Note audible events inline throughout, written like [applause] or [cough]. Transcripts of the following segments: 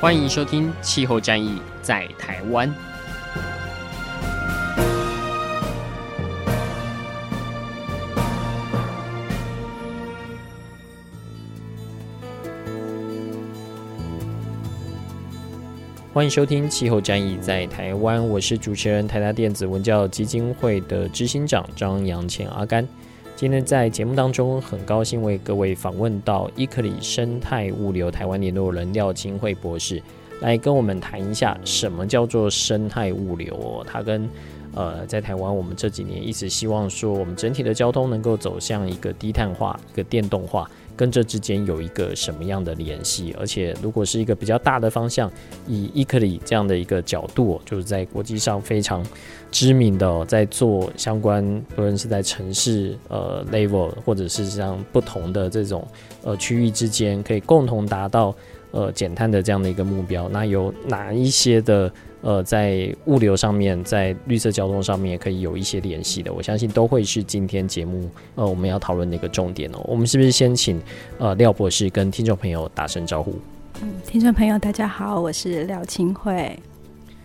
欢迎收听《气候战役在台湾》。欢迎收听《气候战役在台湾》，我是主持人台达电子文教基金会的执行长张扬前阿甘。今天在节目当中，很高兴为各位访问到伊克里生态物流台湾联络人廖清惠博士，来跟我们谈一下什么叫做生态物流哦。他跟呃，在台湾我们这几年一直希望说，我们整体的交通能够走向一个低碳化、一个电动化。跟这之间有一个什么样的联系？而且，如果是一个比较大的方向，以 ICLEI 这样的一个角度，就是在国际上非常知名的，在做相关，不论是在城市呃 level，或者是像不同的这种呃区域之间，可以共同达到呃减碳的这样的一个目标。那有哪一些的？呃，在物流上面，在绿色交通上面，也可以有一些联系的。我相信都会是今天节目呃我们要讨论的一个重点哦。我们是不是先请呃廖博士跟听众朋友打声招呼？嗯，听众朋友大家好，我是廖清慧。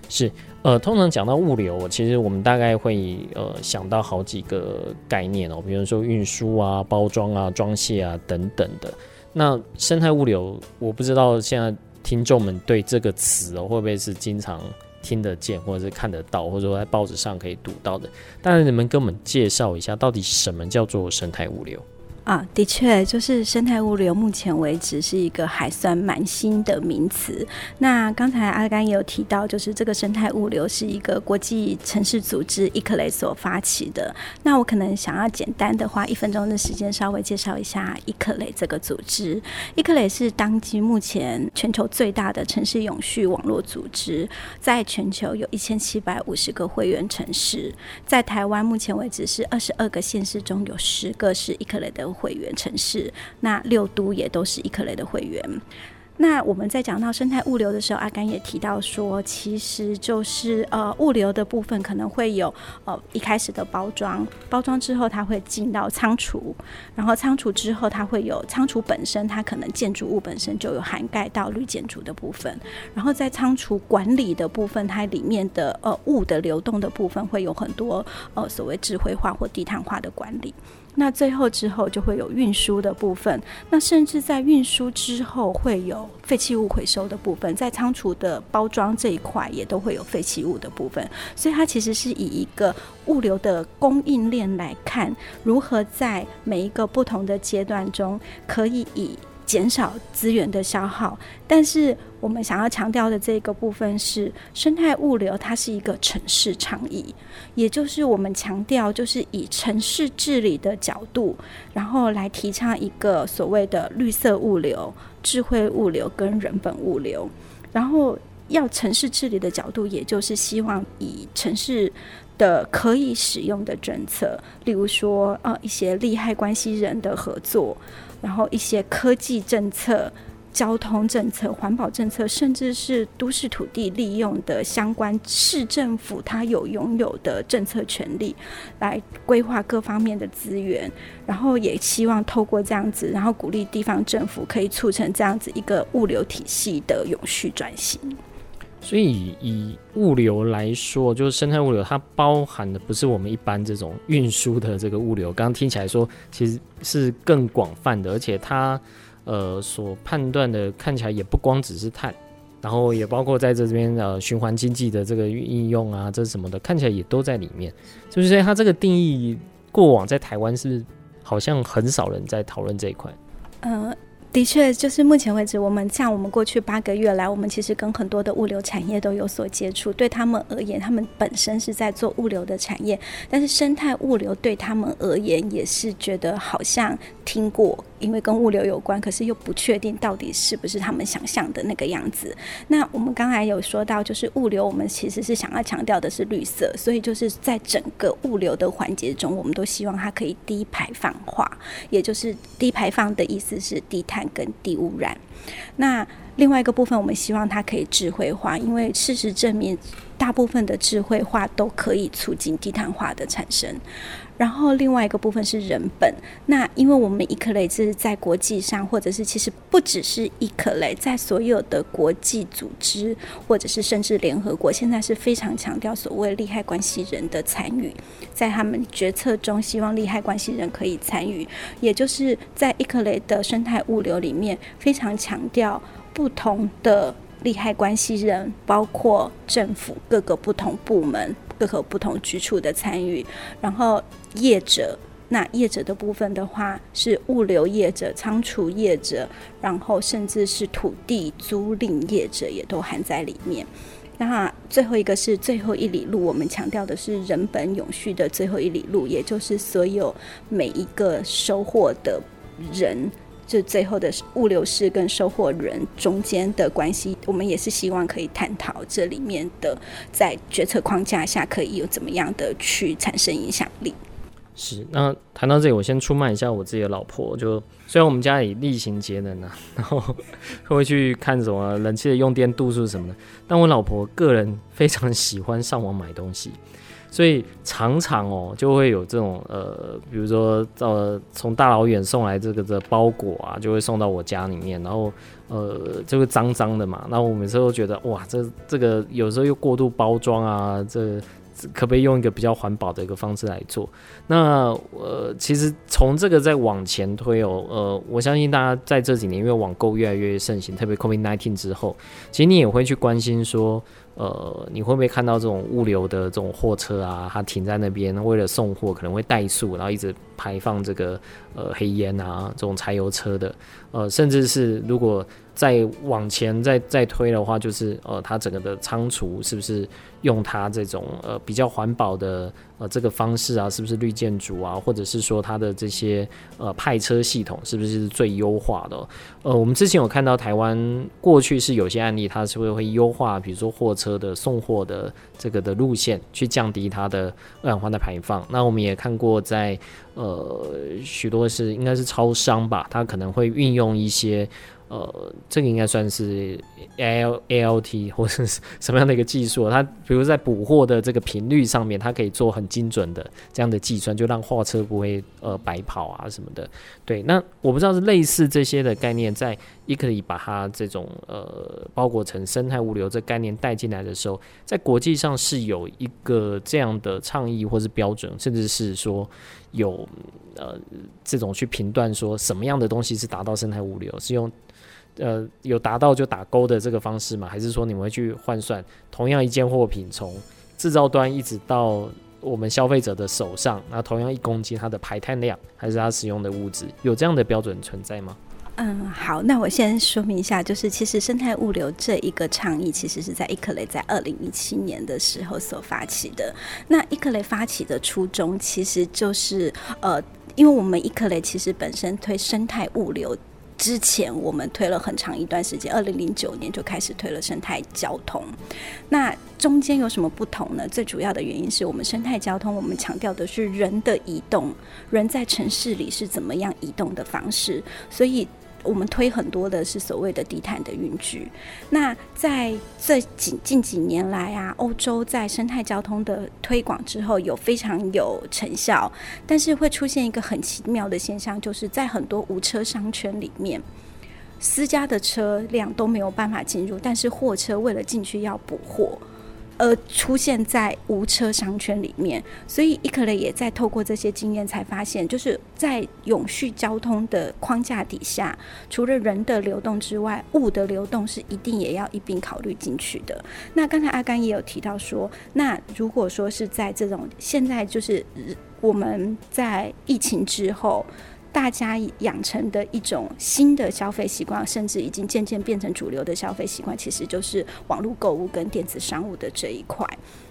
是呃，通常讲到物流，其实我们大概会呃想到好几个概念哦，比如说运输啊、包装啊、装卸啊等等的。那生态物流，我不知道现在听众们对这个词哦会不会是经常。听得见，或者是看得到，或者说在报纸上可以读到的。但是，你们跟我们介绍一下，到底什么叫做生态物流？啊，的确，就是生态物流，目前为止是一个还算蛮新的名词。那刚才阿甘也有提到，就是这个生态物流是一个国际城市组织 ICLEI 所发起的。那我可能想要简单的花一分钟的时间，稍微介绍一下 ICLEI 这个组织。ICLEI 是当今目前全球最大的城市永续网络组织，在全球有一千七百五十个会员城市，在台湾目前为止是二十二个县市中有十个是 ICLEI 的。会员城市，那六都也都是 ICLEI 的会员。那我们在讲到生态物流的时候，阿甘也提到说，其实就是呃物流的部分可能会有呃一开始的包装，包装之后它会进到仓储，然后仓储之后它会有仓储本身，它可能建筑物本身就有涵盖到绿建筑的部分，然后在仓储管理的部分，它里面的呃物的流动的部分会有很多呃所谓智慧化或低碳化的管理。那最后之后就会有运输的部分，那甚至在运输之后会有废弃物回收的部分，在仓储的包装这一块也都会有废弃物的部分，所以它其实是以一个物流的供应链来看，如何在每一个不同的阶段中可以以。减少资源的消耗，但是我们想要强调的这个部分是生态物流，它是一个城市倡议，也就是我们强调就是以城市治理的角度，然后来提倡一个所谓的绿色物流、智慧物流跟人本物流，然后要城市治理的角度，也就是希望以城市的可以使用的政策，例如说呃一些利害关系人的合作。然后一些科技政策、交通政策、环保政策，甚至是都市土地利用的相关市政府，它有拥有的政策权利，来规划各方面的资源，然后也希望透过这样子，然后鼓励地方政府可以促成这样子一个物流体系的永续转型。所以，以物流来说，就是生态物流，它包含的不是我们一般这种运输的这个物流。刚刚听起来说，其实是更广泛的，而且它呃所判断的看起来也不光只是碳，然后也包括在这边呃循环经济的这个应用啊，这什么的，看起来也都在里面。就是它这个定义，过往在台湾是好像很少人在讨论这一块？呃。的确，就是目前为止，我们像我们过去八个月来，我们其实跟很多的物流产业都有所接触。对他们而言，他们本身是在做物流的产业，但是生态物流对他们而言也是觉得好像听过，因为跟物流有关，可是又不确定到底是不是他们想象的那个样子。那我们刚才有说到，就是物流，我们其实是想要强调的是绿色，所以就是在整个物流的环节中，我们都希望它可以低排放化，也就是低排放的意思是低碳。跟低污染，那另外一个部分，我们希望它可以智慧化，因为事实证明，大部分的智慧化都可以促进低碳化的产生。然后另外一个部分是人本，那因为我们 ICLEI 是在国际上，或者是其实不只是 ICLEI，在所有的国际组织，或者是甚至联合国，现在是非常强调所谓利害关系人的参与，在他们决策中，希望利害关系人可以参与，也就是在 ICLEI 的生态物流里面，非常强调不同的利害关系人，包括政府各个不同部门。各个不同局处的参与，然后业者，那业者的部分的话是物流业者、仓储业者，然后甚至是土地租赁业者也都含在里面。那最后一个是最后一里路，我们强调的是人本永续的最后一里路，也就是所有每一个收货的人。就最后的物流师跟收货人中间的关系，我们也是希望可以探讨这里面的在决策框架下可以有怎么样的去产生影响力。是，那谈到这里，我先出卖一下我自己的老婆。就虽然我们家里厉行节能啊，然后会去看什么冷气的用电度数什么的，但我老婆个人非常喜欢上网买东西。所以常常哦，就会有这种呃，比如说呃，从大老远送来这个的包裹啊，就会送到我家里面，然后呃，就会脏脏的嘛。那我每次都觉得哇，这这个有时候又过度包装啊，这。可不可以用一个比较环保的一个方式来做？那呃，其实从这个再往前推哦，呃，我相信大家在这几年因为网购越来越盛行，特别 COVID-19 之后，其实你也会去关心说，呃，你会不会看到这种物流的这种货车啊，它停在那边为了送货，可能会怠速，然后一直排放这个呃黑烟啊，这种柴油车的，呃，甚至是如果再往前再再推的话，就是呃，它整个的仓储是不是？用它这种呃比较环保的呃这个方式啊，是不是绿建筑啊，或者是说它的这些呃派车系统是不是最优化的？呃，我们之前有看到台湾过去是有些案例，它是会会优化，比如说货车的送货的这个的路线，去降低它的二氧化碳排放。那我们也看过在呃许多是应该是超商吧，它可能会运用一些。呃，这个应该算是 L A L T 或者是什么样的一个技术？它比如在补货的这个频率上面，它可以做很精准的这样的计算，就让货车不会呃白跑啊什么的。对，那我不知道是类似这些的概念，在也可以把它这种呃包裹成生态物流这概念带进来的时候，在国际上是有一个这样的倡议或是标准，甚至是说有呃这种去评断说什么样的东西是达到生态物流，是用。呃，有达到就打勾的这个方式吗？还是说你们会去换算同样一件货品从制造端一直到我们消费者的手上，那同样一公斤它的排碳量，还是它使用的物质，有这样的标准存在吗？嗯，好，那我先说明一下，就是其实生态物流这一个倡议，其实是在 ICLEI 在二零一七年的时候所发起的。那 ICLEI 发起的初衷，其实就是呃，因为我们 ICLEI 其实本身推生态物流。之前我们推了很长一段时间，二零零九年就开始推了生态交通。那中间有什么不同呢？最主要的原因是我们生态交通，我们强调的是人的移动，人在城市里是怎么样移动的方式，所以。我们推很多的是所谓的低碳的运具。那在这近近几年来啊，欧洲在生态交通的推广之后，有非常有成效。但是会出现一个很奇妙的现象，就是在很多无车商圈里面，私家的车辆都没有办法进入，但是货车为了进去要补货。而出现在无车商圈里面，所以伊克雷也在透过这些经验，才发现，就是在永续交通的框架底下，除了人的流动之外，物的流动是一定也要一并考虑进去的。那刚才阿甘也有提到说，那如果说是在这种现在就是我们在疫情之后。大家养成的一种新的消费习惯，甚至已经渐渐变成主流的消费习惯，其实就是网络购物跟电子商务的这一块。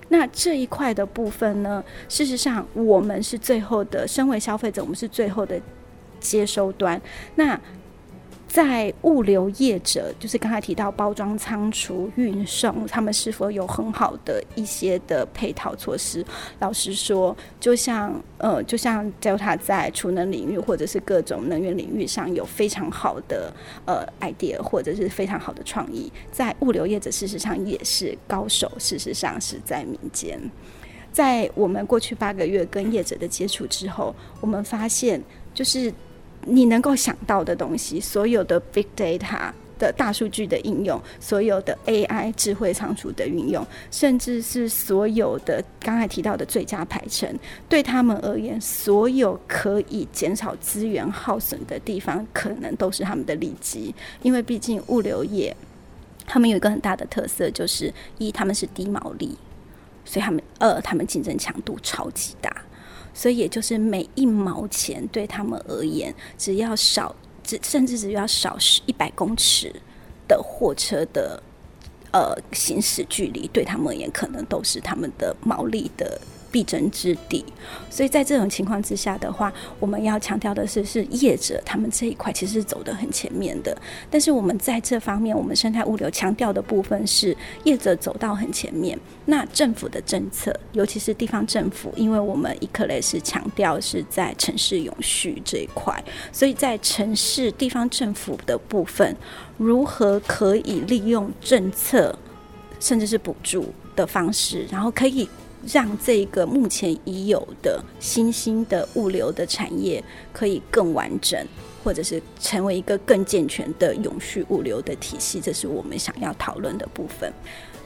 那这一块的部分呢，事实上我们是最后的，身为消费者，我们是最后的接收端。那在物流业者，就是刚才提到包装仓储、运送，他们是否有很好的一些的配套措施？老实说，就像呃，就像 Delta 在储能领域或者是各种能源领域上有非常好的呃 idea，或者是非常好的创意，在物流业者事实上也是高手，事实上是在民间。在我们过去八个月跟业者的接触之后，我们发现就是。你能够想到的东西，所有的 big data 的大数据的应用，所有的 AI 智慧仓储的运用，甚至是所有的刚才提到的最佳排程，对他们而言，所有可以减少资源耗损的地方，可能都是他们的利基。因为毕竟物流业，他们有一个很大的特色，就是一他们是低毛利，所以他们二他们竞争强度超级大。所以，也就是每一毛钱对他们而言，只要少，只甚至只要少一百公尺的货车的呃行驶距离，对他们而言，可能都是他们的毛利的。必争之地，所以在这种情况之下的话，我们要强调的是，是业者他们这一块其实是走得很前面的。但是我们在这方面，我们生态物流强调的部分是业者走到很前面。那政府的政策，尤其是地方政府，因为我们伊克雷是强调是在城市永续这一块，所以在城市地方政府的部分，如何可以利用政策，甚至是补助的方式，然后可以。让这个目前已有的新兴的物流的产业可以更完整，或者是成为一个更健全的永续物流的体系，这是我们想要讨论的部分。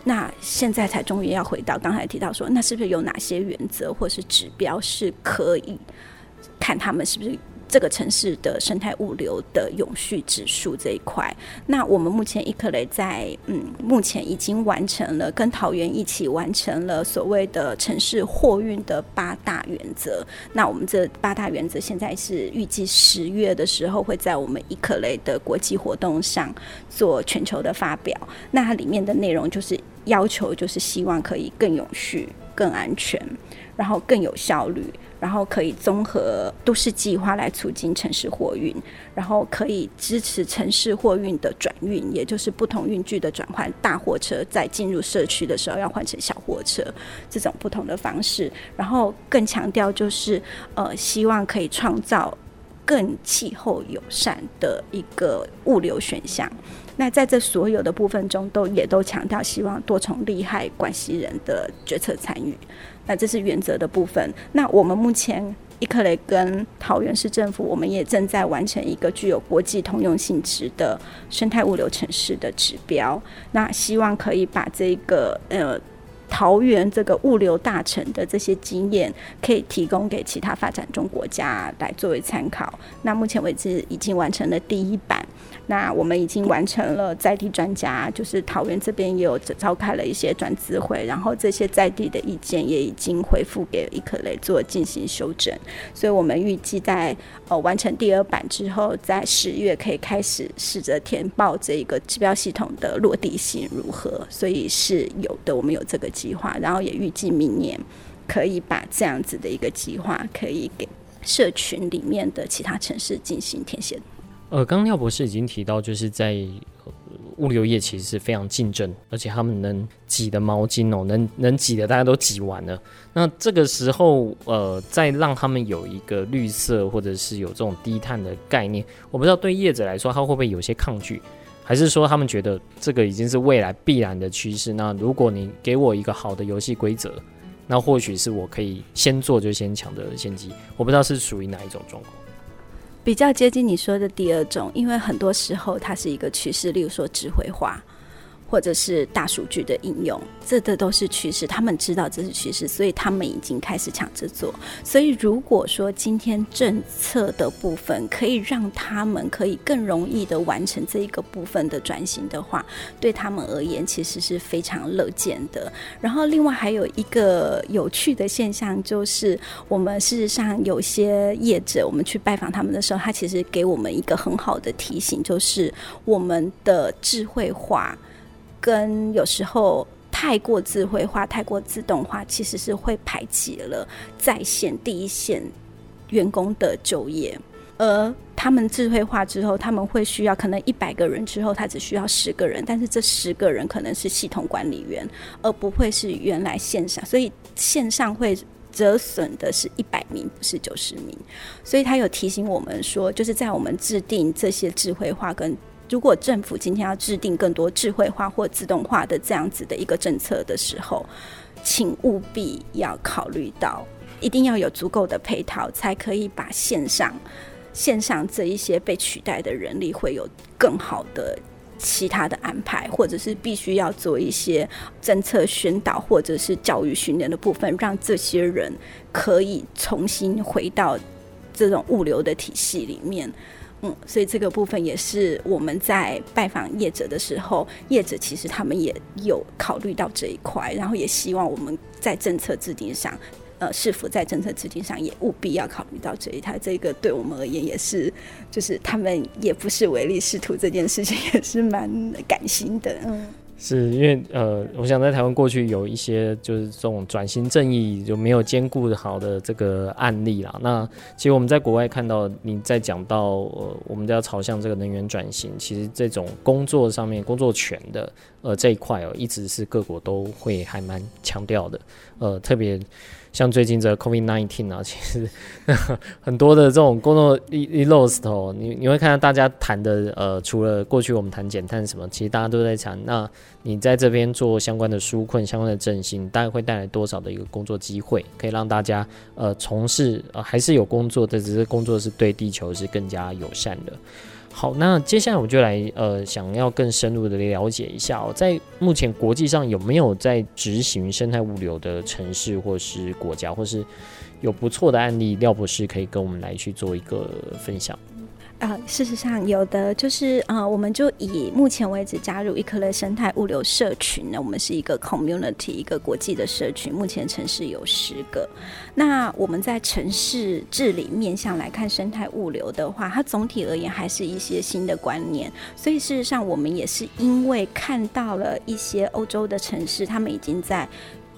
那现在才终于要回到刚才提到说，那是不是有哪些原则或是指标是可以看他们是不是？这个城市的生态物流的永续指数这一块，那我们目前伊克雷在嗯，目前已经完成了跟桃园一起完成了所谓的城市货运的八大原则。那我们这八大原则现在是预计十月的时候会在我们伊克雷的国际活动上做全球的发表。那它里面的内容就是要求，就是希望可以更永续、更安全，然后更有效率。然后可以综合都市计划来促进城市货运，然后可以支持城市货运的转运，也就是不同运具的转换。大货车在进入社区的时候要换成小货车，这种不同的方式。然后更强调就是，呃，希望可以创造更气候友善的一个物流选项。那在这所有的部分中，都也都强调希望多重利害关系人的决策参与。那这是原则的部分。那我们目前伊克雷跟桃园市政府，我们也正在完成一个具有国际通用性质的生态物流城市的指标。那希望可以把这个呃桃园这个物流大城的这些经验，可以提供给其他发展中国家来作为参考。那目前为止已经完成了第一版。那我们已经完成了在地专家，就是桃园这边也有召开了一些专资会，然后这些在地的意见也已经回复给伊克雷做进行修正，所以我们预计在呃完成第二版之后，在十月可以开始试着填报这一个指标系统的落地性如何，所以是有的，我们有这个计划，然后也预计明年可以把这样子的一个计划可以给社群里面的其他城市进行填写。呃，刚廖博士已经提到，就是在物流业其实是非常竞争，而且他们能挤的毛巾哦，能能挤的大家都挤完了。那这个时候，呃，再让他们有一个绿色或者是有这种低碳的概念，我不知道对业者来说，他会不会有些抗拒，还是说他们觉得这个已经是未来必然的趋势？那如果你给我一个好的游戏规则，那或许是我可以先做就先抢的先机。我不知道是属于哪一种状况。比较接近你说的第二种，因为很多时候它是一个趋势，例如说智慧化，或者是大数据的应用，这的都是趋势。他们知道这是趋势，所以他们已经开始抢着做。所以如果说今天政策的部分可以让他们可以更容易的完成这一个部分的转型的话，对他们而言其实是非常乐见的。然后另外还有一个有趣的现象就是，我们事实上有些业者，我们去拜访他们的时候，他其实给我们一个很好的提醒，就是我们的智慧化。跟有时候太过智慧化、太过自动化，其实是会排挤了在线第一线员工的就业。而他们智慧化之后，他们会需要可能一百个人之后，他只需要十个人，但是这十个人可能是系统管理员，而不会是原来线上。所以线上会折损的是一百名，不是九十名。所以他有提醒我们说，就是在我们制定这些智慧化跟。如果政府今天要制定更多智慧化或自动化的这样子的一个政策的时候，请务必要考虑到，一定要有足够的配套，才可以把线上线上这一些被取代的人力会有更好的其他的安排，或者是必须要做一些政策宣导或者是教育训练的部分，让这些人可以重新回到这种物流的体系里面。嗯，所以这个部分也是我们在拜访业者的时候，业者其实他们也有考虑到这一块，然后也希望我们在政策制定上，呃，是否在政策制定上也务必要考虑到这一台。这个对我们而言也是，就是他们也不是唯利是图这件事情，也是蛮感心的，嗯。是因为呃，我想在台湾过去有一些就是这种转型正义就没有兼顾好的这个案例啦。那其实我们在国外看到，你在讲到呃，我们要朝向这个能源转型，其实这种工作上面工作权的呃这一块哦，一直是各国都会还蛮强调的，呃，特别。像最近这 COVID-19 啊，其实 [laughs] 很多的这种工作一一 lost 哦，你你会看到大家谈的呃，除了过去我们谈减碳什么，其实大家都在谈。那你在这边做相关的纾困、相关的振兴，大概会带来多少的一个工作机会，可以让大家呃从事呃还是有工作，但只是工作是对地球是更加友善的。好，那接下来我就来呃，想要更深入的了解一下哦，在目前国际上有没有在执行生态物流的城市或是国家，或是有不错的案例，廖博士可以跟我们来去做一个分享。呃，事实上有的就是呃，我们就以目前为止加入 ECOLABS 生态物流社群呢，我们是一个 community，一个国际的社群，目前城市有十个。那我们在城市治理面向来看生态物流的话，它总体而言还是一些新的观念。所以事实上，我们也是因为看到了一些欧洲的城市，他们已经在。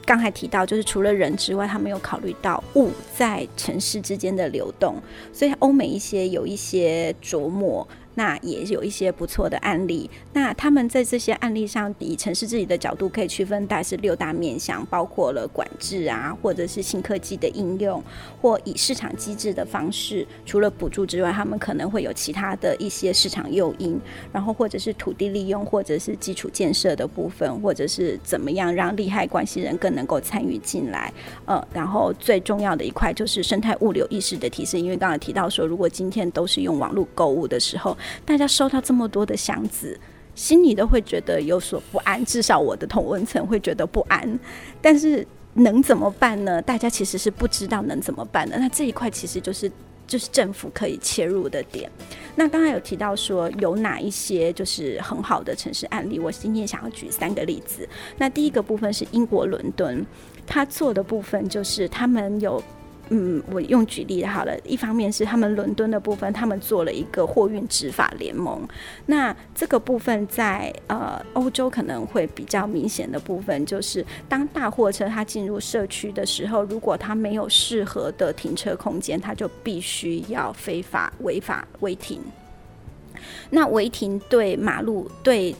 刚才提到，就是除了人之外，他没有考虑到物在城市之间的流动，所以欧美一些有一些琢磨。那也有一些不错的案例。那他们在这些案例上，以城市治理的角度可以区分，大概是六大面向，包括了管制啊，或者是新科技的应用，或以市场机制的方式，除了补助之外，他们可能会有其他的一些市场诱因，然后或者是土地利用，或者是基础建设的部分，或者是怎么样让利害关系人更能够参与进来。呃，然后最重要的一块就是生态物流意识的提升，因为刚才提到说，如果今天都是用网络购物的时候，大家收到这么多的箱子，心里都会觉得有所不安，至少我的同温层会觉得不安。但是能怎么办呢？大家其实是不知道能怎么办的。那这一块其实就是就是政府可以切入的点。那刚才有提到说有哪一些就是很好的城市案例，我今天想要举三个例子。那第一个部分是英国伦敦，他做的部分就是他们有。嗯，我用举例好了。一方面是他们伦敦的部分，他们做了一个货运执法联盟。那这个部分在呃欧洲可能会比较明显的部分，就是当大货车它进入社区的时候，如果它没有适合的停车空间，它就必须要非法违法违停。那违停对马路对。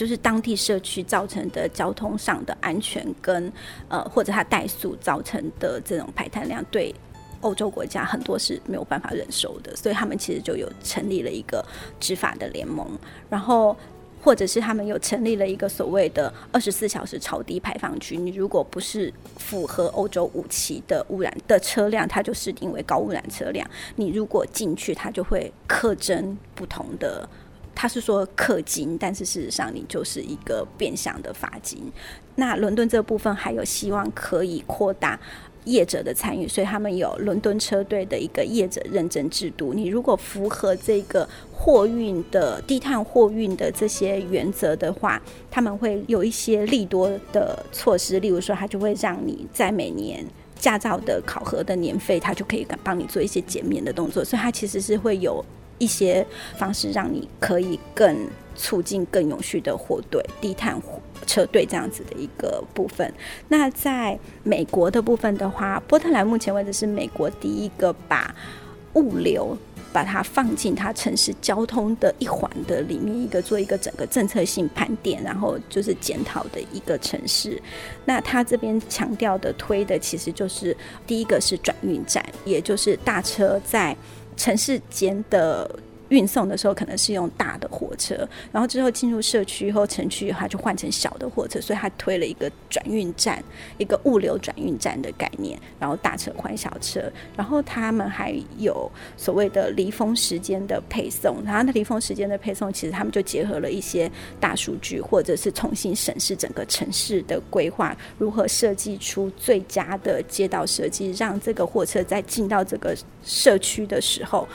就是当地社区造成的交通上的安全跟呃，或者它怠速造成的这种排碳量，对欧洲国家很多是没有办法忍受的，所以他们其实就有成立了一个执法的联盟，然后或者是他们有成立了一个所谓的二十四小时超低排放区，你如果不是符合欧洲五期的污染的车辆，它就设定为高污染车辆，你如果进去，它就会课征不同的。他是说氪金，但是事实上你就是一个变相的罚金。那伦敦这部分还有希望可以扩大业者的参与，所以他们有伦敦车队的一个业者认证制度。你如果符合这个货运的低碳货运的这些原则的话，他们会有一些利多的措施，例如说，他就会让你在每年驾照的考核的年费，他就可以帮你做一些减免的动作，所以它其实是会有。一些方式让你可以更促进更永续的货队、低碳车队这样子的一个部分。那在美国的部分的话，波特兰目前为止是美国第一个把物流把它放进它城市交通的一环的里面，一个做一个整个政策性盘点，然后就是检讨的一个城市。那它这边强调的推的其实就是第一个是转运站，也就是大车在。城市间的运送的时候，可能是用大的货车，然后之后进入社区或城区，以后就换成小的货车，所以它推了一个转运站，一个物流转运站的概念，然后大车换小车，然后他们还有所谓的离峰时间的配送，然后那离峰时间的配送，其实他们就结合了一些大数据，或者是重新审视整个城市的规划，如何设计出最佳的街道设计，让这个货车在进到这个社区的时候。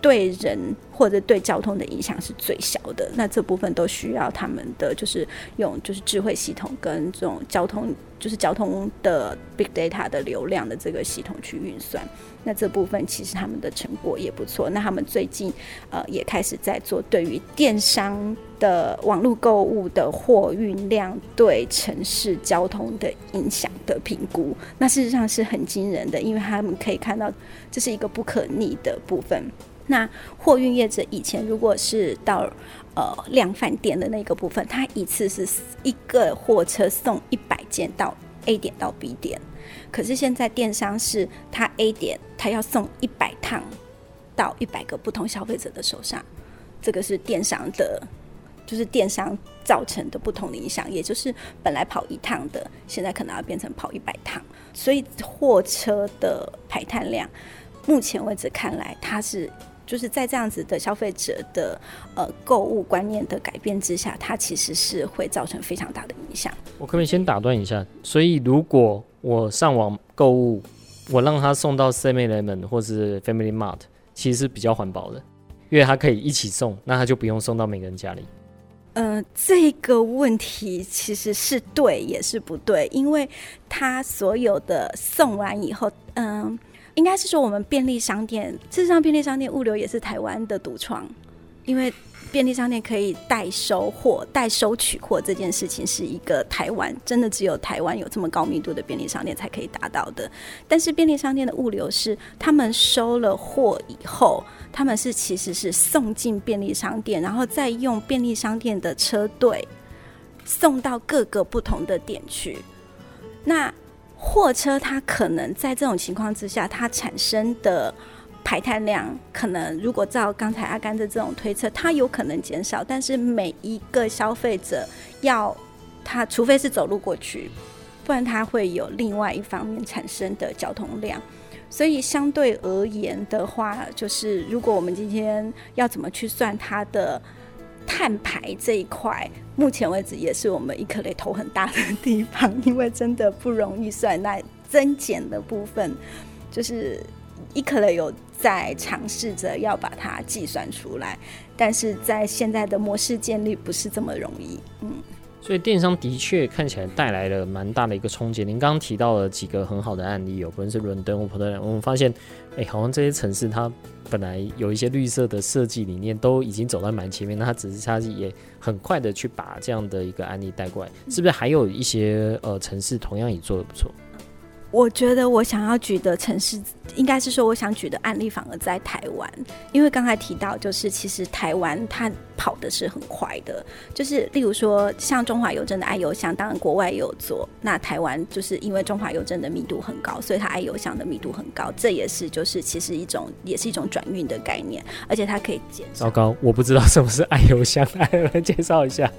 对人或者对交通的影响是最小的，那这部分都需要他们的就是用就是智慧系统跟这种交通就是交通的 big data 的流量的这个系统去运算。那这部分其实他们的成果也不错。那他们最近呃也开始在做对于电商的网络购物的货运量对城市交通的影响的评估。那事实上是很惊人的，因为他们可以看到这是一个不可逆的部分。那货运业者以前如果是到呃量贩店的那个部分，他一次是一个货车送一百件到 A 点到 B 点，可是现在电商是他 A 点他要送一百趟到一百个不同消费者的手上，这个是电商的，就是电商造成的不同的影响，也就是本来跑一趟的，现在可能要变成跑一百趟，所以货车的排碳量，目前为止看来它是。就是在这样子的消费者的呃购物观念的改变之下，它其实是会造成非常大的影响。我可不可以先打断一下？所以如果我上网购物，我让他送到 Seven Eleven 或是 Family Mart，其实是比较环保的，因为它可以一起送，那他就不用送到每个人家里。呃，这个问题其实是对也是不对，因为他所有的送完以后，嗯、呃。应该是说，我们便利商店，事实上，便利商店物流也是台湾的独创，因为便利商店可以代收货、代收取货这件事情，是一个台湾真的只有台湾有这么高密度的便利商店才可以达到的。但是便利商店的物流是，他们收了货以后，他们是其实是送进便利商店，然后再用便利商店的车队送到各个不同的点去。那货车它可能在这种情况之下，它产生的排碳量，可能如果照刚才阿甘的这种推测，它有可能减少。但是每一个消费者要他，除非是走路过去，不然他会有另外一方面产生的交通量。所以相对而言的话，就是如果我们今天要怎么去算它的碳排这一块？目前为止也是我们一颗雷头很大的地方，因为真的不容易算。那增减的部分，就是一颗雷有在尝试着要把它计算出来，但是在现在的模式建立不是这么容易。嗯，所以电商的确看起来带来了蛮大的一个冲击。您刚刚提到了几个很好的案例，有不论是伦敦或波特兰，我们发现，哎、好像这些城市它。本来有一些绿色的设计理念，都已经走在蛮前面，那它只是它也很快的去把这样的一个案例带过来，是不是还有一些呃城市同样也做的不错？我觉得我想要举的城市，应该是说我想举的案例反而在台湾，因为刚才提到，就是其实台湾它跑的是很快的，就是例如说像中华邮政的爱邮箱，当然国外也有做，那台湾就是因为中华邮政的密度很高，所以它爱邮箱的密度很高，这也是就是其实一种也是一种转运的概念，而且它可以减。糟糕，我不知道什么是爱邮箱，来介绍一下。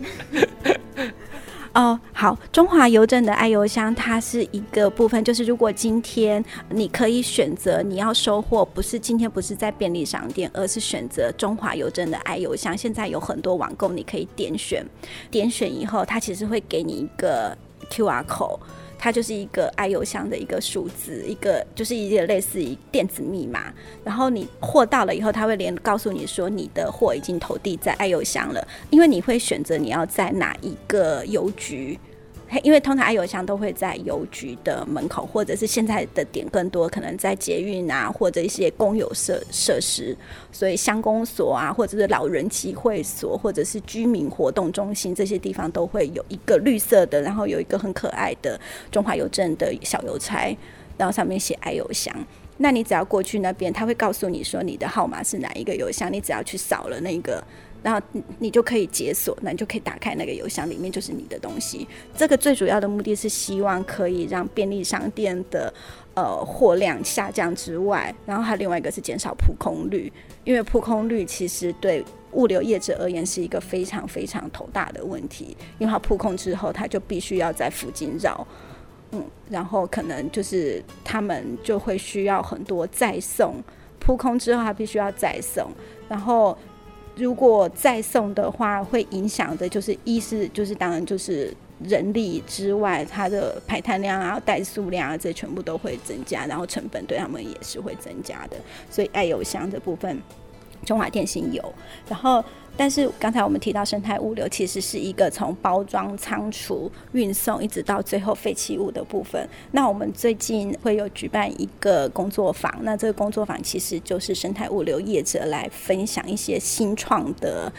哦，好，中华邮政的爱邮箱它是一个部分，就是如果今天你可以选择你要收货，不是今天不是在便利商店，而是选择中华邮政的爱邮箱。现在有很多网购，你可以点选，点选以后，它其实会给你一个 QR code。它就是一个爱邮箱的一个数字，一个就是一个类似于电子密码。然后你货到了以后，它会连告诉你说你的货已经投递在爱邮箱了，因为你会选择你要在哪一个邮局。因为通常爱邮箱都会在邮局的门口，或者是现在的点更多，可能在捷运啊，或者一些公有设设施，所以乡公所啊，或者是老人集会所，或者是居民活动中心这些地方都会有一个绿色的，然后有一个很可爱的中华邮政的小邮差，然后上面写爱邮箱。那你只要过去那边，他会告诉你说你的号码是哪一个邮箱，你只要去扫了那个。然后你就可以解锁，那你就可以打开那个邮箱，里面就是你的东西。这个最主要的目的是希望可以让便利商店的呃货量下降之外，然后还另外一个是减少扑空率，因为扑空率其实对物流业者而言是一个非常非常头大的问题，因为它扑空之后，他就必须要在附近绕，嗯，然后可能就是他们就会需要很多再送，扑空之后他必须要再送，然后。如果再送的话，会影响的就是一是就是当然就是人力之外，它的排碳量啊、怠速量啊，这全部都会增加，然后成本对他们也是会增加的。所以爱邮箱的部分，中华电信有，然后。但是刚才我们提到生态物流，其实是一个从包装、仓储、运送一直到最后废弃物的部分。那我们最近会有举办一个工作坊，那这个工作坊其实就是生态物流业者来分享一些新创的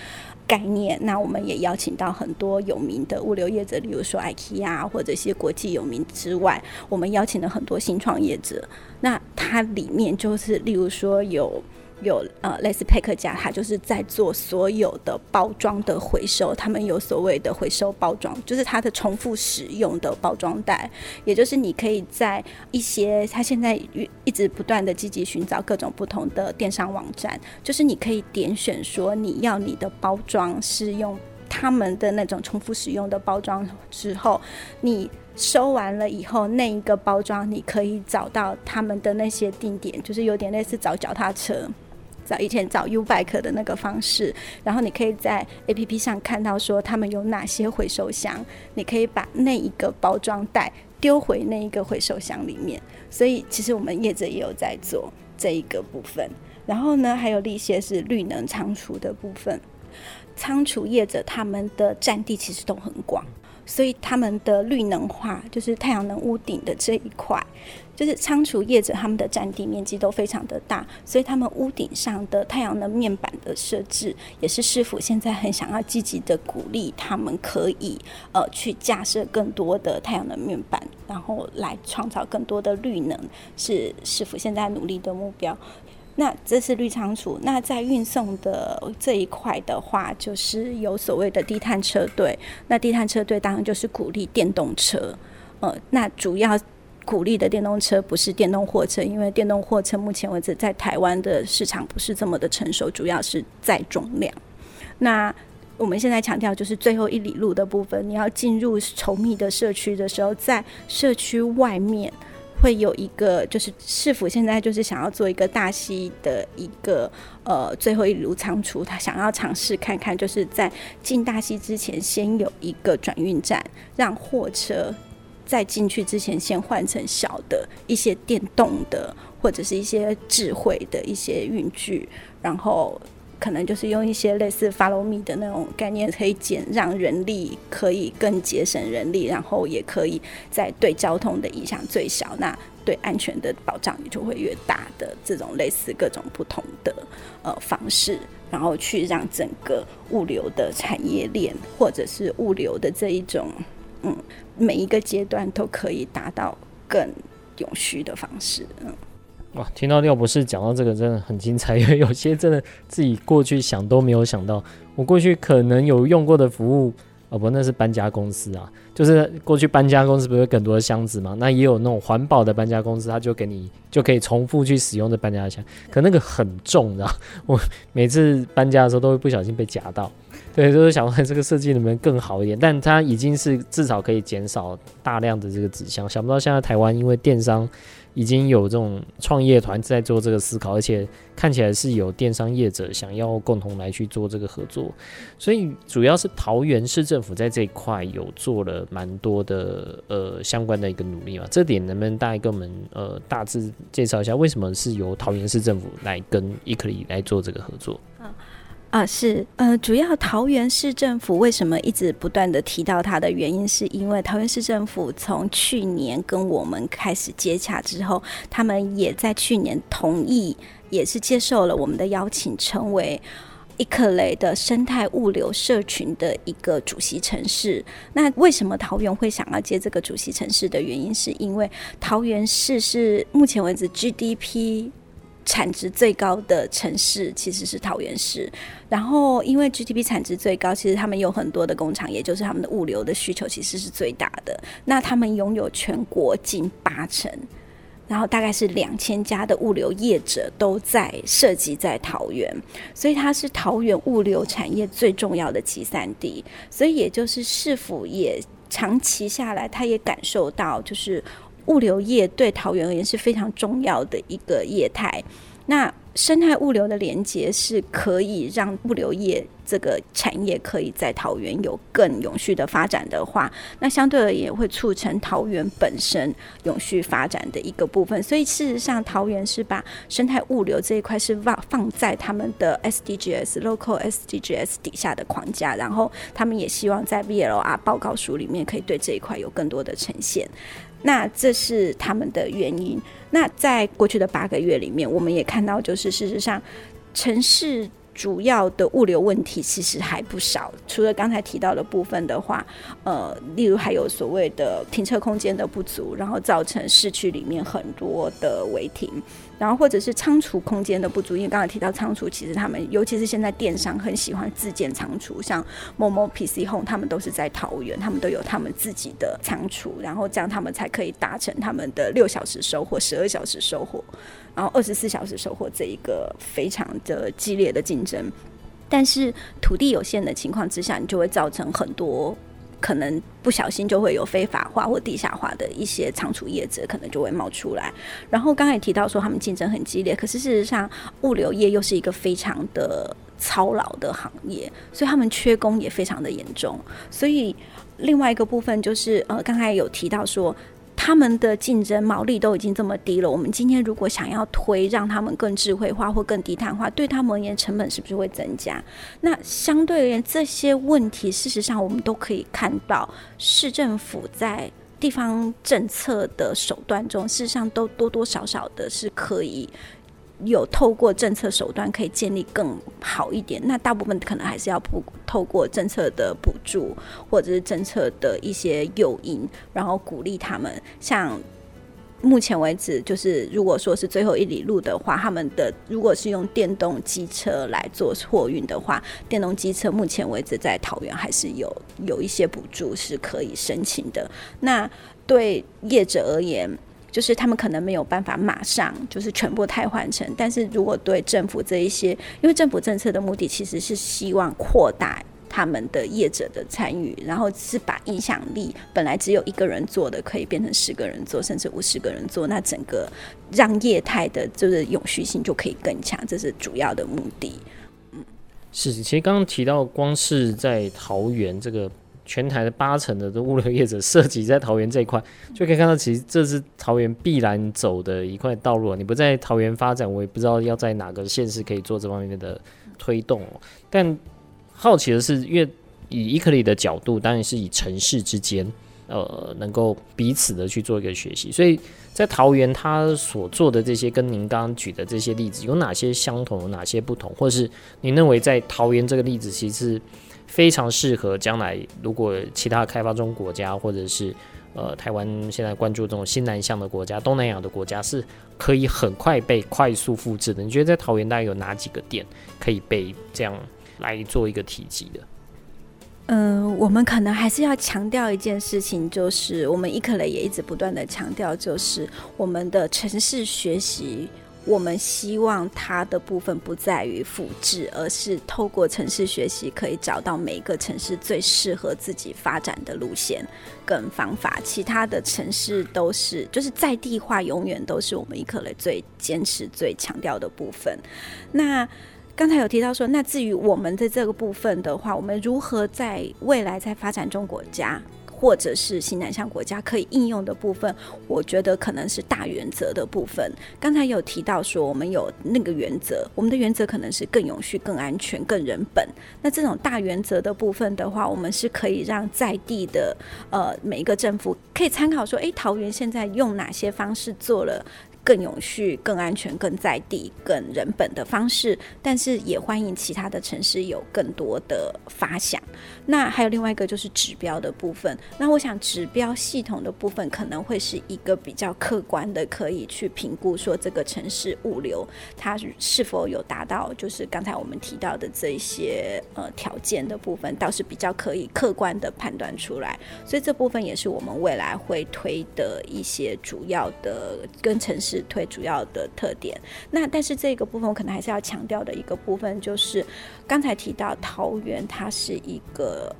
概念。那我们也邀请到很多有名的物流业者，例如说 IKEA 或者一些国际有名之外，我们邀请了很多新创业者。那它里面就是例如说有。有呃，类似佩克家，他就是在做所有的包装的回收。他们有所谓的回收包装，就是它的重复使用的包装袋，也就是你可以在一些他现在一直不断的积极寻找各种不同的电商网站，就是你可以点选说你要你的包装是用他们的那种重复使用的包装之后，你收完了以后，那一个包装你可以找到他们的那些定点，就是有点类似找脚踏车。找以前找 U-Bike 的那个方式，然后你可以在 APP 上看到说他们有哪些回收箱，你可以把那一个包装袋丢回那一个回收箱里面。所以其实我们业者也有在做这一个部分。然后呢，还有一些是绿能仓储的部分，仓储业者他们的占地其实都很广。所以他们的绿能化，就是太阳能屋顶的这一块，就是仓储业者他们的占地面积都非常的大，所以他们屋顶上的太阳能面板的设置，也是市府现在很想要积极的鼓励他们可以呃去架设更多的太阳能面板，然后来创造更多的绿能，是市府现在努力的目标。那这是绿仓储。那在运送的这一块的话，就是有所谓的低碳车队。那低碳车队当然就是鼓励电动车。呃，那主要鼓励的电动车不是电动货车，因为电动货车目前为止在台湾的市场不是这么的成熟，主要是载重量。那我们现在强调就是最后一里路的部分，你要进入稠密的社区的时候，在社区外面。会有一个，就是市府现在就是想要做一个大溪的一个呃最后一炉仓储，他想要尝试看看，就是在进大溪之前，先有一个转运站，让货车在进去之前先换成小的一些电动的或者是一些智慧的一些运具，然后。可能就是用一些类似 Follow Me 的那种概念，可以减让人力可以更节省人力，然后也可以在对交通的影响最小，那对安全的保障也就会越大的这种类似各种不同的呃方式，然后去让整个物流的产业链或者是物流的这一种嗯每一个阶段都可以达到更永续的方式，嗯。哇，听到廖博士讲到这个真的很精彩，因 [laughs] 为有些真的自己过去想都没有想到。我过去可能有用过的服务，哦不，那是搬家公司啊，就是过去搬家公司不是有更多的箱子嘛？那也有那种环保的搬家公司，他就给你就可以重复去使用的搬家箱，可那个很重，然后 [laughs] 我每次搬家的时候都会不小心被夹到。对，就是想问这个设计能不能更好一点，但它已经是至少可以减少大量的这个纸箱。想不到现在台湾因为电商。已经有这种创业团在做这个思考，而且看起来是有电商业者想要共同来去做这个合作，所以主要是桃园市政府在这一块有做了蛮多的呃相关的一个努力嘛。这点能不能大概跟我们呃大致介绍一下，为什么是由桃园市政府来跟伊克里来做这个合作？啊，是呃，主要桃园市政府为什么一直不断的提到它的原因，是因为桃园市政府从去年跟我们开始接洽之后，他们也在去年同意，也是接受了我们的邀请，成为 ICLEI 的生态物流社群的一个主席城市。那为什么桃园会想要接这个主席城市的原因，是因为桃园市是目前为止 GDP。产值最高的城市其实是桃园市，然后因为 GDP 产值最高，其实他们有很多的工厂，也就是他们的物流的需求其实是最大的。那他们拥有全国近八成，然后大概是两千家的物流业者都在涉及在桃园，所以它是桃园物流产业最重要的集散地。所以也就是市府也长期下来，他也感受到就是。物流业对桃园而言是非常重要的一个业态。那生态物流的连接是可以让物流业这个产业可以在桃园有更永续的发展的话，那相对而言会促成桃园本身永续发展的一个部分。所以事实上，桃园是把生态物流这一块是放放在他们的 SDGs Local SDGs 底下的框架，然后他们也希望在 BLR 报告书里面可以对这一块有更多的呈现。那这是他们的原因。那在过去的八个月里面，我们也看到，就是事实上，城市主要的物流问题其实还不少。除了刚才提到的部分的话，呃，例如还有所谓的停车空间的不足，然后造成市区里面很多的违停。然后或者是仓储空间的不足，因为刚才提到仓储，其实他们尤其是现在电商很喜欢自建仓储，像某某 PC Home，他们都是在桃园，他们都有他们自己的仓储，然后这样他们才可以达成他们的六小时收货、十二小时收货，然后二十四小时收货这一个非常的激烈的竞争。但是土地有限的情况之下，你就会造成很多。可能不小心就会有非法化或地下化的一些仓储业者，可能就会冒出来。然后刚才也提到说他们竞争很激烈，可是事实上物流业又是一个非常的操劳的行业，所以他们缺工也非常的严重。所以另外一个部分就是呃，刚才有提到说。他们的竞争毛利都已经这么低了，我们今天如果想要推让他们更智慧化或更低碳化，对他们而言成本是不是会增加？那相对而言，这些问题事实上我们都可以看到，市政府在地方政策的手段中，事实上都多多少少的是可以。有透过政策手段可以建立更好一点，那大部分可能还是要透过政策的补助或者是政策的一些诱因，然后鼓励他们。像目前为止，就是如果说是最后一里路的话，他们的如果是用电动机车来做货运的话，电动机车目前为止在桃园还是有有一些补助是可以申请的。那对业者而言，就是他们可能没有办法马上就是全部汰换成，但是如果对政府这一些，因为政府政策的目的其实是希望扩大他们的业者的参与，然后是把影响力本来只有一个人做的，可以变成十个人做，甚至五十个人做，那整个让业态的就是永续性就可以更强，这是主要的目的。嗯，是，其实刚刚提到，光是在桃园这个。全台的八成的这物流业者设籍在桃园这一块，就可以看到，其实这是桃园必然走的一块道路。你不在桃园发展，我也不知道要在哪个县市可以做这方面的推动。但好奇的是，因为以伊克里的角度，当然是以城市之间，呃，能够彼此的去做一个学习。所以在桃园，他所做的这些，跟您刚刚举的这些例子，有哪些相同，有哪些不同，或是您认为在桃园这个例子，其实。非常适合将来，如果其他开发中国家或者是呃台湾现在关注这种新南向的国家、东南亚的国家，是可以很快被快速复制的。你觉得在桃园大概有哪几个点可以被这样来做一个提及的？嗯、我们可能还是要强调一件事情，就是我们 ICLEI 也一直不断的强调，就是我们的城市学习我们希望它的部分不在于复制，而是透过城市学习，可以找到每一个城市最适合自己发展的路线跟方法。其他的城市都是，就是在地化，永远都是我们 ecole 最坚持、最强调的部分。那刚才有提到说，那至于我们的这个部分的话，我们如何在未来在发展中国家？或者是新南向国家可以应用的部分，我觉得可能是大原则的部分。刚才有提到说，我们有那个原则，我们的原则可能是更永续、更安全、更人本。那这种大原则的部分的话，我们是可以让在地的呃每一个政府可以参考说，诶，桃园现在用哪些方式做了。更永续、更安全、更在地、更人本的方式，但是也欢迎其他的城市有更多的发想。那还有另外一个就是指标的部分。那我想指标系统的部分可能会是一个比较客观的，可以去评估说这个城市物流它是否有达到，就是刚才我们提到的这些呃条件的部分，倒是比较可以客观的判断出来。所以这部分也是我们未来会推的一些主要的跟城市。推主要的特点，那但是这个部分我可能还是要强调的一个部分，就是刚才提到桃园它是一个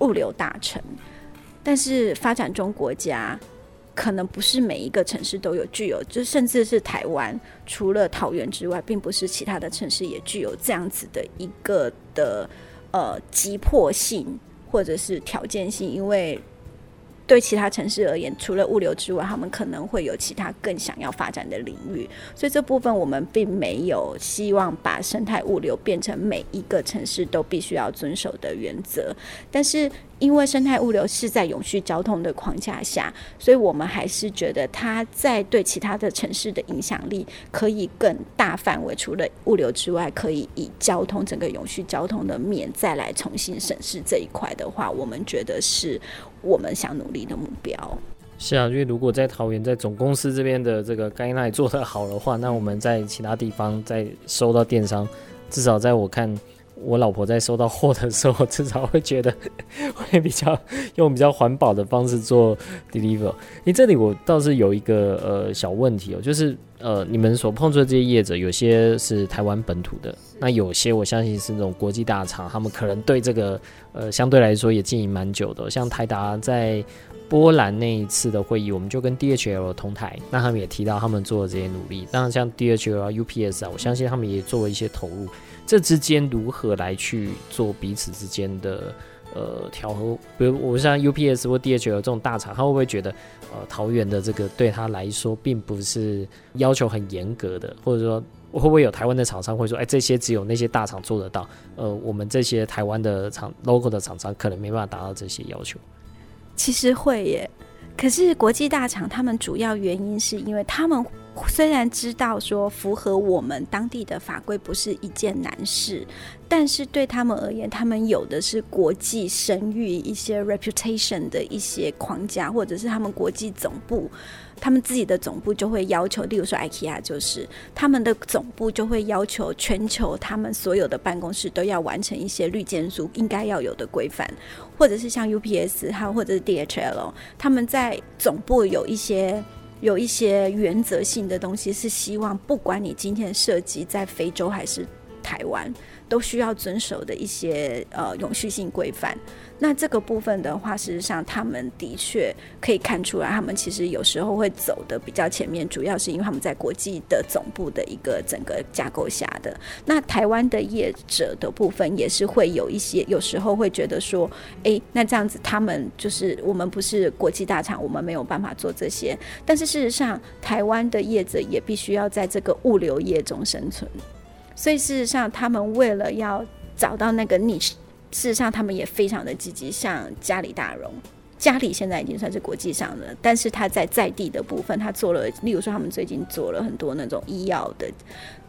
物流大城，但是发展中国家可能不是每一个城市都有具有，就甚至是台湾除了桃园之外，并不是其他的城市也具有这样子的一个的呃急迫性或者是条件性，因为。对其他城市而言，除了物流之外，他们可能会有其他更想要发展的领域。所以这部分我们并没有希望把生态物流变成每一个城市都必须要遵守的原则，但是。因为生态物流是在永续交通的框架下，所以我们还是觉得它在对其他的城市的影响力可以更大范围。除了物流之外，可以以交通整个永续交通的面再来重新审视这一块的话，我们觉得是我们想努力的目标。是啊，因为如果在桃园在总公司这边的这个概念做得好的话，那我们在其他地方再收到电商，至少在我看。我老婆在收到货的时候，至少会觉得 [laughs] 会比较用比较环保的方式做 deliver。因为，这里我倒是有一个呃小问题哦，就是呃你们所碰触的这些业者，有些是台湾本土的，那有些我相信是那种国际大厂，他们可能对这个呃相对来说也经营蛮久的。像台达在波兰那一次的会议，我们就跟 DHL 同台，那他们也提到他们做的这些努力。当然像 DHL 啊、UPS 啊，我相信他们也做了一些投入。这之间如何来去做彼此之间的呃调和？比如我像 UPS 或 DHL 这种大厂，他会不会觉得呃桃园的这个对他来说并不是要求很严格的？或者说会不会有台湾的厂商会说，哎，这些只有那些大厂做得到，呃，我们这些台湾的厂 local 的厂商可能没办法达到这些要求？其实会耶，可是国际大厂他们主要原因是因为他们。虽然知道说符合我们当地的法规不是一件难事，但是对他们而言，他们有的是国际声誉、一些 reputation 的一些框架，或者是他们国际总部，他们自己的总部就会要求，例如说 IKEA 就是他们的总部就会要求全球他们所有的办公室都要完成一些绿建筑应该要有的规范，或者是像 UPS 还有或者是 DHL，他们在总部有一些。有一些原则性的东西是希望，不管你今天设计在非洲还是台湾。都需要遵守的一些呃永续性规范。那这个部分的话，事实上他们的确可以看出来，他们其实有时候会走得比较前面，主要是因为他们在国际的总部的一个整个架构下的。那台湾的业者的部分也是会有一些，有时候会觉得说，哎，那这样子他们就是我们不是国际大厂，我们没有办法做这些。但是事实上，台湾的业者也必须要在这个物流业中生存。所以事实上，他们为了要找到那个逆市事实上他们也非常的积极。像嘉里大荣，嘉里现在已经算是国际上的，但是他在在地的部分，他做了，例如说他们最近做了很多那种医药的，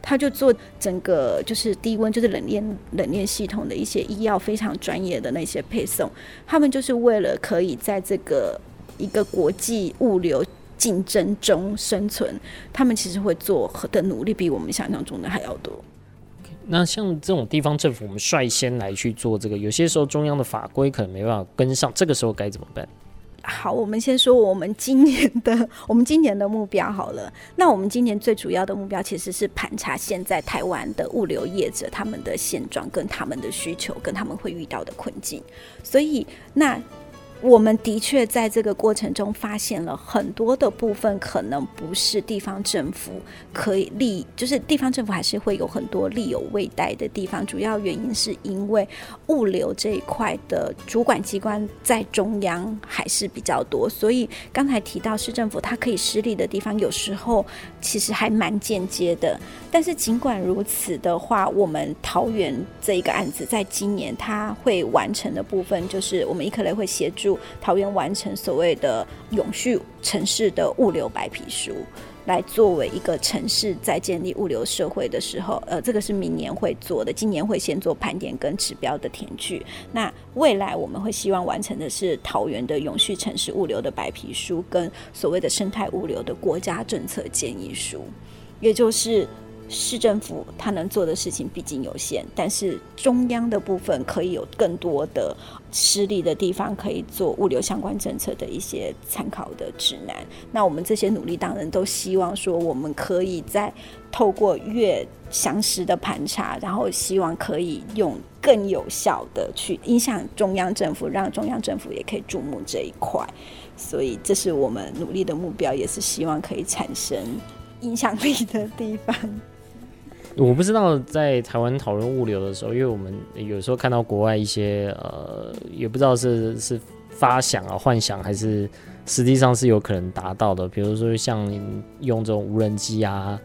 他就做整个就是低温就是冷链冷链系统的一些医药非常专业的那些配送，他们就是为了可以在这个一个国际物流竞争中生存，他们其实会做的努力比我们想象中的还要多。那像这种地方政府，我们率先来去做这个，有些时候中央的法规可能没办法跟上，这个时候该怎么办？好，我们先说我们今年的我们今年的目标好了。那我们今年最主要的目标其实是盘查现在台湾的物流业者他们的现状、跟他们的需求、跟他们会遇到的困境。所以那。我们的确在这个过程中发现了很多的部分，可能不是地方政府可以立，就是地方政府还是会有很多利有未逮的地方。主要原因是因为物流这一块的主管机关在中央还是比较多，所以刚才提到市政府它可以施力的地方，有时候其实还蛮间接的。但是尽管如此的话，我们桃园这一个案子在今年它会完成的部分，就是我们一颗雷会协助。桃园完成所谓的永续城市的物流白皮书，来作为一个城市在建立物流社会的时候，呃，这个是明年会做的，今年会先做盘点跟指标的填具。那未来我们会希望完成的是桃园的永续城市物流的白皮书，跟所谓的生态物流的国家政策建议书，也就是。市政府他能做的事情毕竟有限，但是中央的部分可以有更多的失利的地方，可以做物流相关政策的一些参考的指南。那我们这些努力当然都希望说，我们可以在透过越详实的盘查，然后希望可以用更有效的去影响中央政府，让中央政府也可以注目这一块。所以这是我们努力的目标，也是希望可以产生影响力的地方。我不知道在台湾讨论物流的时候，因为我们有时候看到国外一些呃，也不知道是是发想啊、幻想，还是实际上是有可能达到的。比如说像用这种无人机啊，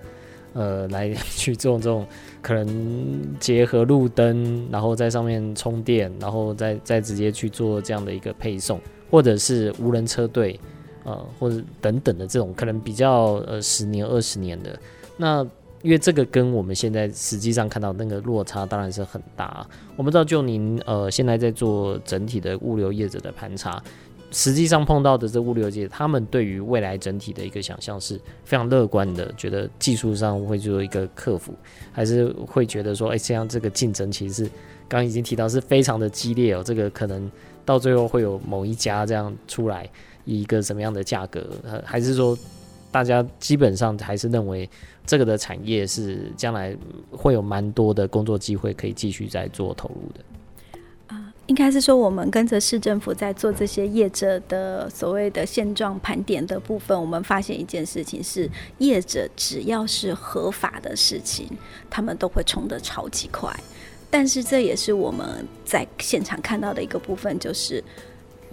呃，来去做这种可能结合路灯，然后在上面充电，然后再再直接去做这样的一个配送，或者是无人车队，呃，或者等等的这种可能比较呃十年、二十年的那。因为这个跟我们现在实际上看到那个落差当然是很大。我们知道，就您呃现在在做整体的物流业者的盘查，实际上碰到的这物流业，他们对于未来整体的一个想象是非常乐观的，觉得技术上会做一个克服，还是会觉得说，哎，这样这个竞争其实是刚刚已经提到是非常的激烈哦，这个可能到最后会有某一家这样出来以一个什么样的价格，还是说大家基本上还是认为。这个的产业是将来会有蛮多的工作机会可以继续在做投入的。啊，应该是说我们跟着市政府在做这些业者的所谓的现状盘点的部分，我们发现一件事情是，业者只要是合法的事情，他们都会冲得超级快。但是这也是我们在现场看到的一个部分，就是。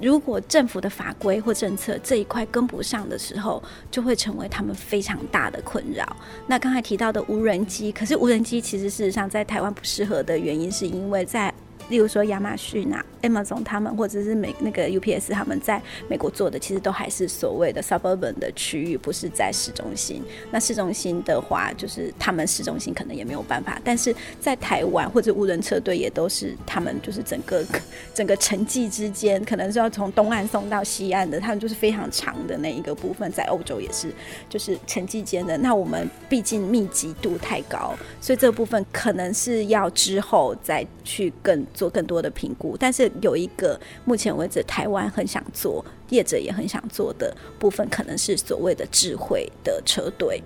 如果政府的法规或政策这一块跟不上的时候，就会成为他们非常大的困扰。那刚才提到的无人机，可是无人机其实事实上在台湾不适合的原因，是因为在。例如说亚马逊啊、Amazon 他们，或者是美那个 UPS 他们在美国做的，其实都还是所谓的 suburban 的区域，不是在市中心。那市中心的话，就是他们市中心可能也没有办法。但是在台湾或者无人车队也都是他们就是整个 [laughs] 整个城际之间，可能是要从东岸送到西岸的，他们就是非常长的那一个部分，在欧洲也是就是城际间的。那我们毕竟密集度太高，所以这部分可能是要之后再去更。做更多的评估，但是有一个目前为止台湾很想做，业者也很想做的部分，可能是所谓的智慧的车队，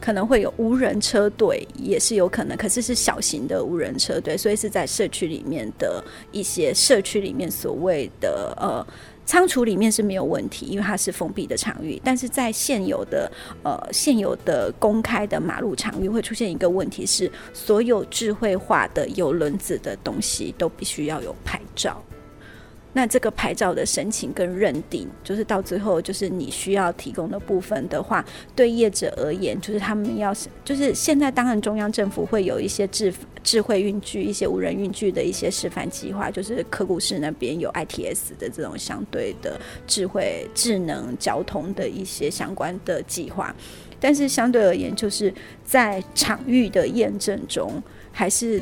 可能会有无人车队，也是有可能，可是是小型的无人车队，所以是在社区里面的一些社区里面所谓的呃。仓储里面是没有问题，因为它是封闭的场域。但是在现有的呃现有的公开的马路场域，会出现一个问题是，所有智慧化的有轮子的东西都必须要有牌照。那这个牌照的申请跟认定，就是到最后，就是你需要提供的部分的话，对业者而言，就是他们要是，就是现在当然中央政府会有一些智智慧运具、一些无人运具的一些示范计划，就是科古市那边有 ITS 的这种相对的智慧智能交通的一些相关的计划，但是相对而言，就是在场域的验证中，还是。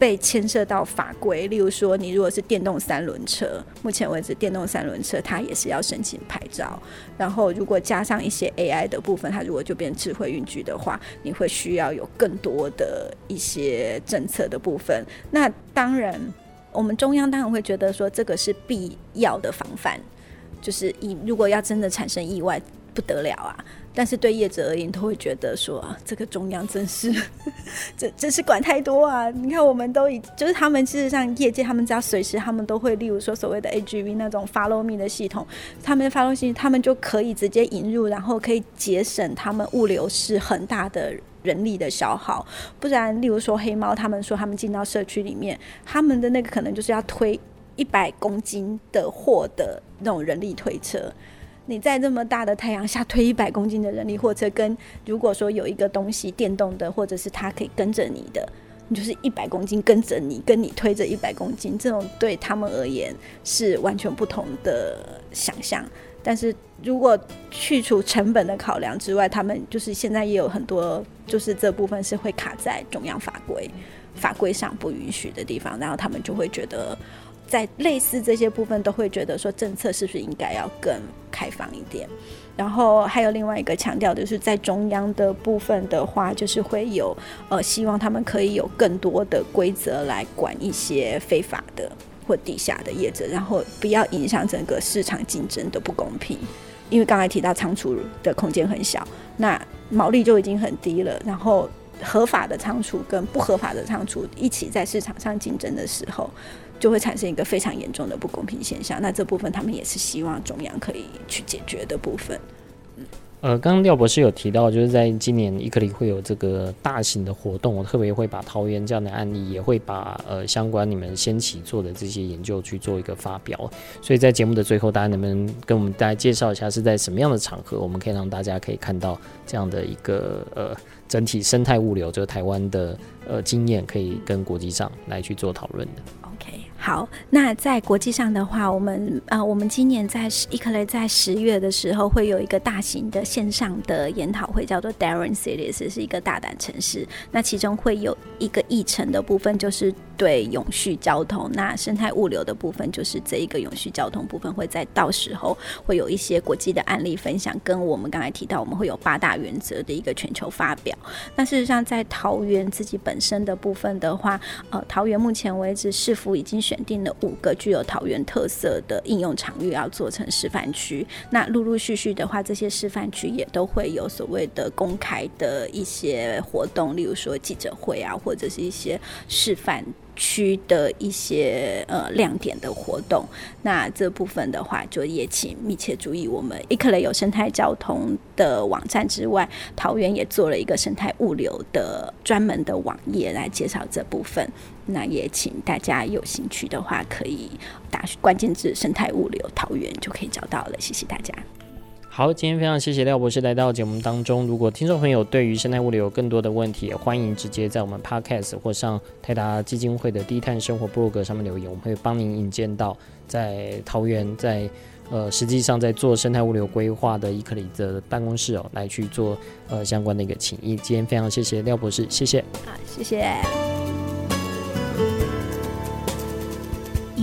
被牵涉到法规，例如说，你如果是电动三轮车，目前为止，电动三轮车它也是要申请牌照。然后，如果加上一些 AI 的部分，它如果就变智慧运具的话，你会需要有更多的一些政策的部分。那当然，我们中央当然会觉得说，这个是必要的防范。就是以如果要真的产生意外，不得了啊！但是对业者而言，都会觉得说，啊、这个中央真是，[laughs] 这真是管太多啊！你看，我们都已就是他们事实上业界，他们只要随时，他们都会，例如说所谓的 AGV 那种 Follow Me 的系统，他们的 Follow Me，他们就可以直接引入，然后可以节省他们物流是很大的人力的消耗。不然，例如说黑猫，他们说他们进到社区里面，他们的那个可能就是要推一百公斤的货的那种人力推车。你在这么大的太阳下推一百公斤的人力货车，跟如果说有一个东西电动的，或者是它可以跟着你的，你就是一百公斤跟着你，跟你推着一百公斤，这种对他们而言是完全不同的想象。但是如果去除成本的考量之外，他们就是现在也有很多，就是这部分是会卡在中央法规法规上不允许的地方，然后他们就会觉得。在类似这些部分，都会觉得说政策是不是应该要更开放一点？然后还有另外一个强调的是，在中央的部分的话，就是会有呃，希望他们可以有更多的规则来管一些非法的或地下的业者，然后不要影响整个市场竞争的不公平。因为刚才提到仓储的空间很小，那毛利就已经很低了，然后合法的仓储跟不合法的仓储一起在市场上竞争的时候。就会产生一个非常严重的不公平现象。那这部分他们也是希望中央可以去解决的部分。呃，刚刚廖博士有提到，就是在今年伊克里会有这个大型的活动，我特别会把桃园这样的案例，也会把呃相关你们先期做的这些研究去做一个发表。所以在节目的最后，大家能不能跟我们大家介绍一下，是在什么样的场合，我们可以让大家可以看到这样的一个呃整体生态物流，就是台湾的呃经验，可以跟国际上来去做讨论的。好，那在国际上的话，我们呃，我们今年在 ICLEI 在十月的时候会有一个大型的线上的研讨会，叫做 Daring Cities，是一个大胆城市。那其中会有一个议程的部分，就是对永续交通。那生态物流的部分，就是这一个永续交通部分，会在到时候会有一些国际的案例分享，跟我们刚才提到，我们会有八大原则的一个全球发表。那事实上，在桃园自己本身的部分的话，呃，桃园目前为止是否已经选定了五个具有桃园特色的应用场域，要做成示范区。那陆陆续续的话，这些示范区也都会有所谓的公开的一些活动，例如说记者会啊，或者是一些示范。区的一些呃亮点的活动，那这部分的话，就也请密切注意。我们 ICLEI 有生态交通的网站之外，桃园也做了一个生态物流的专门的网页来介绍这部分。那也请大家有兴趣的话，可以打关键字“生态物流桃园”就可以找到了。谢谢大家。好，今天非常谢谢廖博士来到节目当中。如果听众朋友对于生态物流有更多的问题，也欢迎直接在我们 Podcast 或上泰达基金会的低碳生活部落格上面留言，我们会帮您引荐到在桃园，在呃实际上在做生态物流规划的 ICLEI 的办公室哦，来去做呃相关的一个请益。今天非常谢谢廖博士，谢谢。好，谢谢。